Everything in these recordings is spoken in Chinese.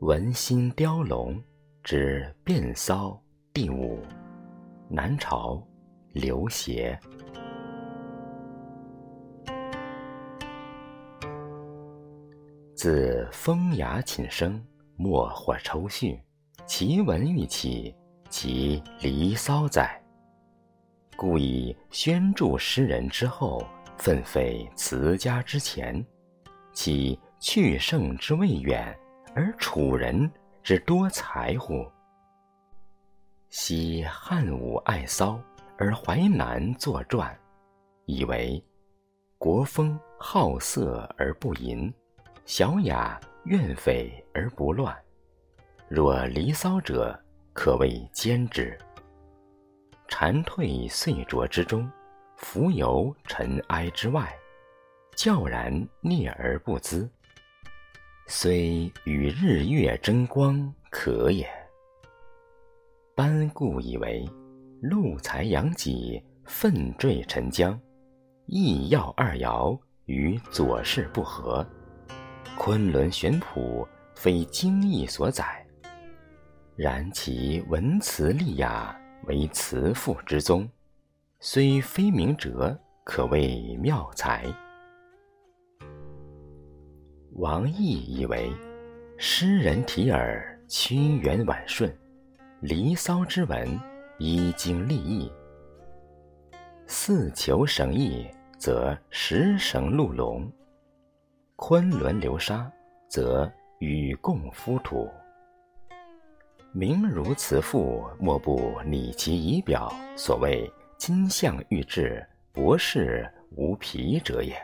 文心雕龙之变骚第五，南朝刘协。自风雅寝声，莫或抽绪。其文欲起，其离骚哉！故以宣著诗人之后，奋废辞家之前，其去圣之未远。而楚人之多才乎？昔汉武爱骚，而淮南作传，以为国风好色而不淫，小雅怨匪而不乱。若离骚者，可谓兼之。蝉退碎浊之中，浮游尘埃之外，悄然聂而不滋。虽与日月争光，可也。班固以为，陆才杨己奋坠沉江，异要二爻与左氏不合。昆仑玄谱非经义所载，然其文辞丽雅，为慈父之宗，虽非明哲，可谓妙才。王逸以为，诗人提耳屈原婉顺，《离骚》之文依经立意。四求绳意，则十绳鹿龙；昆仑流沙，则与共夫土。名如此赋，莫不拟其仪表，所谓金象玉质，博士无皮者也。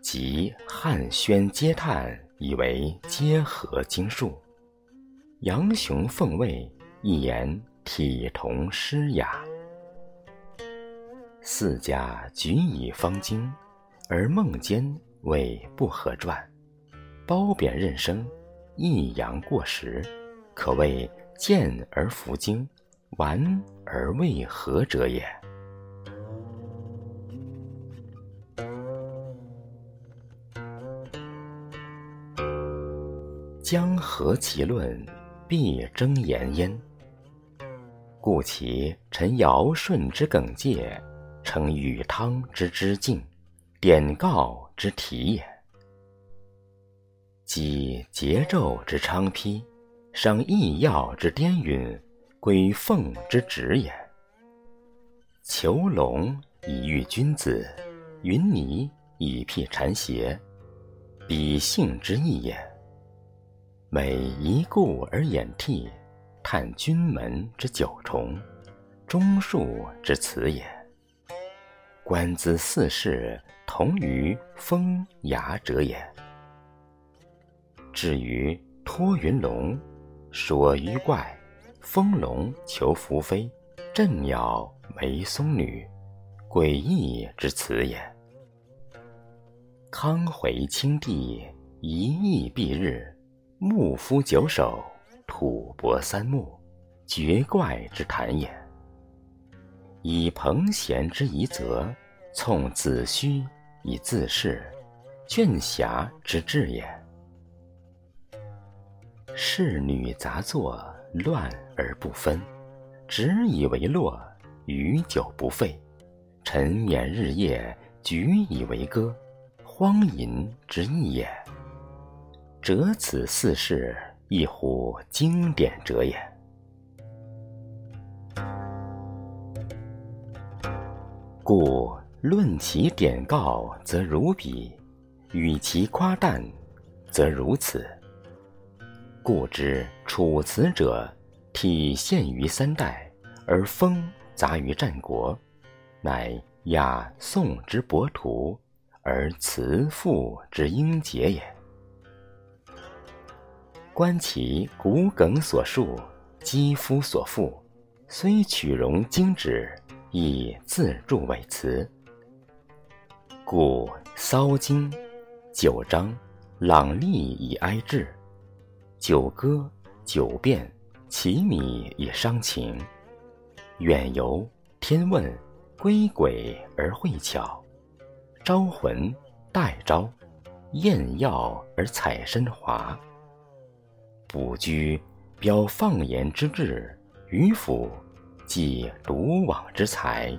即汉宣嗟叹，以为皆合经术。杨雄奉位，一言体同诗雅。四家举以方经，而孟坚谓不合传。褒贬任生，抑扬过时，可谓见而弗惊，完而未合者也。将合其论，必争言焉。故其陈尧舜之耿介，成禹汤之之敬，典告之体也。即桀纣之昌丕，商易要之颠陨，归凤之旨也。囚龙以喻君子，云泥以辟谗邪，彼性之意也。每一顾而掩涕，叹君门之九重，忠恕之辞也。观兹四世，同于风雅者也。至于托云龙，说鱼怪，风龙求宓妃，振鸟为松女，诡异之辞也。康回清帝，一意蔽日。牧夫九首，吐蕃三木，绝怪之谈也。以彭贤之遗则，从子虚以自恃，倦侠之志也。仕女杂作，乱而不分，执以为乐，与酒不废，沉湎日夜，举以为歌，荒淫之意也。折此四事，一乎经典者也。故论其典告，则如彼；与其夸诞，则如此。故知楚辞者，体现于三代，而风杂于战国，乃雅颂之博图，而辞赋之英杰也。观其骨梗所述，肌肤所附，虽取容精旨，亦自著伪词。故骚经、九章、朗丽以哀志，九歌、九变、奇米以伤情，远游、天问，归鬼而会巧；招魂，待招，验药而采参华。卜居标放言之志，迂腐即独往之才。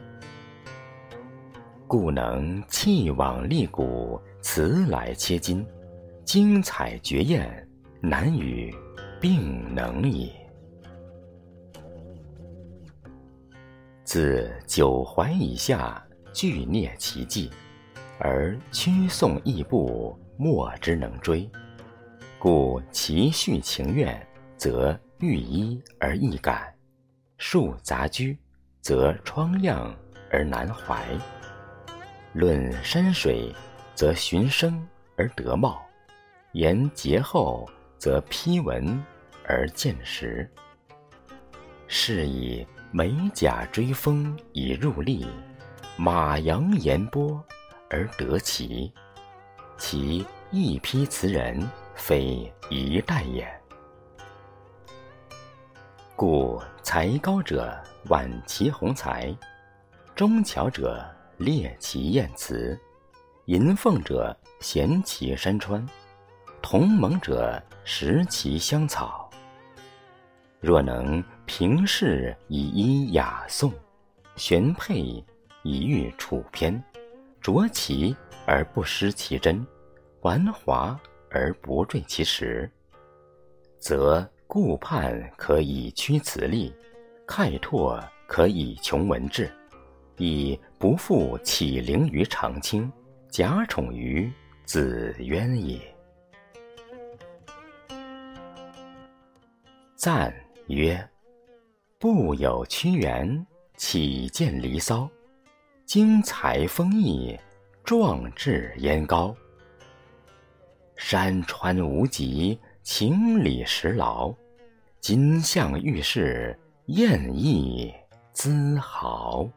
故能弃往立骨，辞来切金，精彩绝艳，难与并能也。自九怀以下，俱蹑其迹，而曲诵异步，莫之能追。故其序情愿，则寓依而易感；述杂居，则疮亮而难怀。论山水，则循声而得貌；言节后，则批文而见实。是以美甲追风以入例，马扬言波而得其。其一批词人，非一代也。故才高者挽其宏才，中巧者。列其艳词，吟凤者衔其山川，同盟者食其香草。若能平视以依雅颂，玄配以喻楚篇，着其而不失其真，玩华而不坠其实，则顾盼可以驱词力，开拓可以穷文志。亦不复启灵于长卿，假宠于子渊也。赞曰：不有屈原，岂见离骚？精彩丰溢，壮志焉高？山川无极，情理实劳。金相玉饰，艳逸姿豪。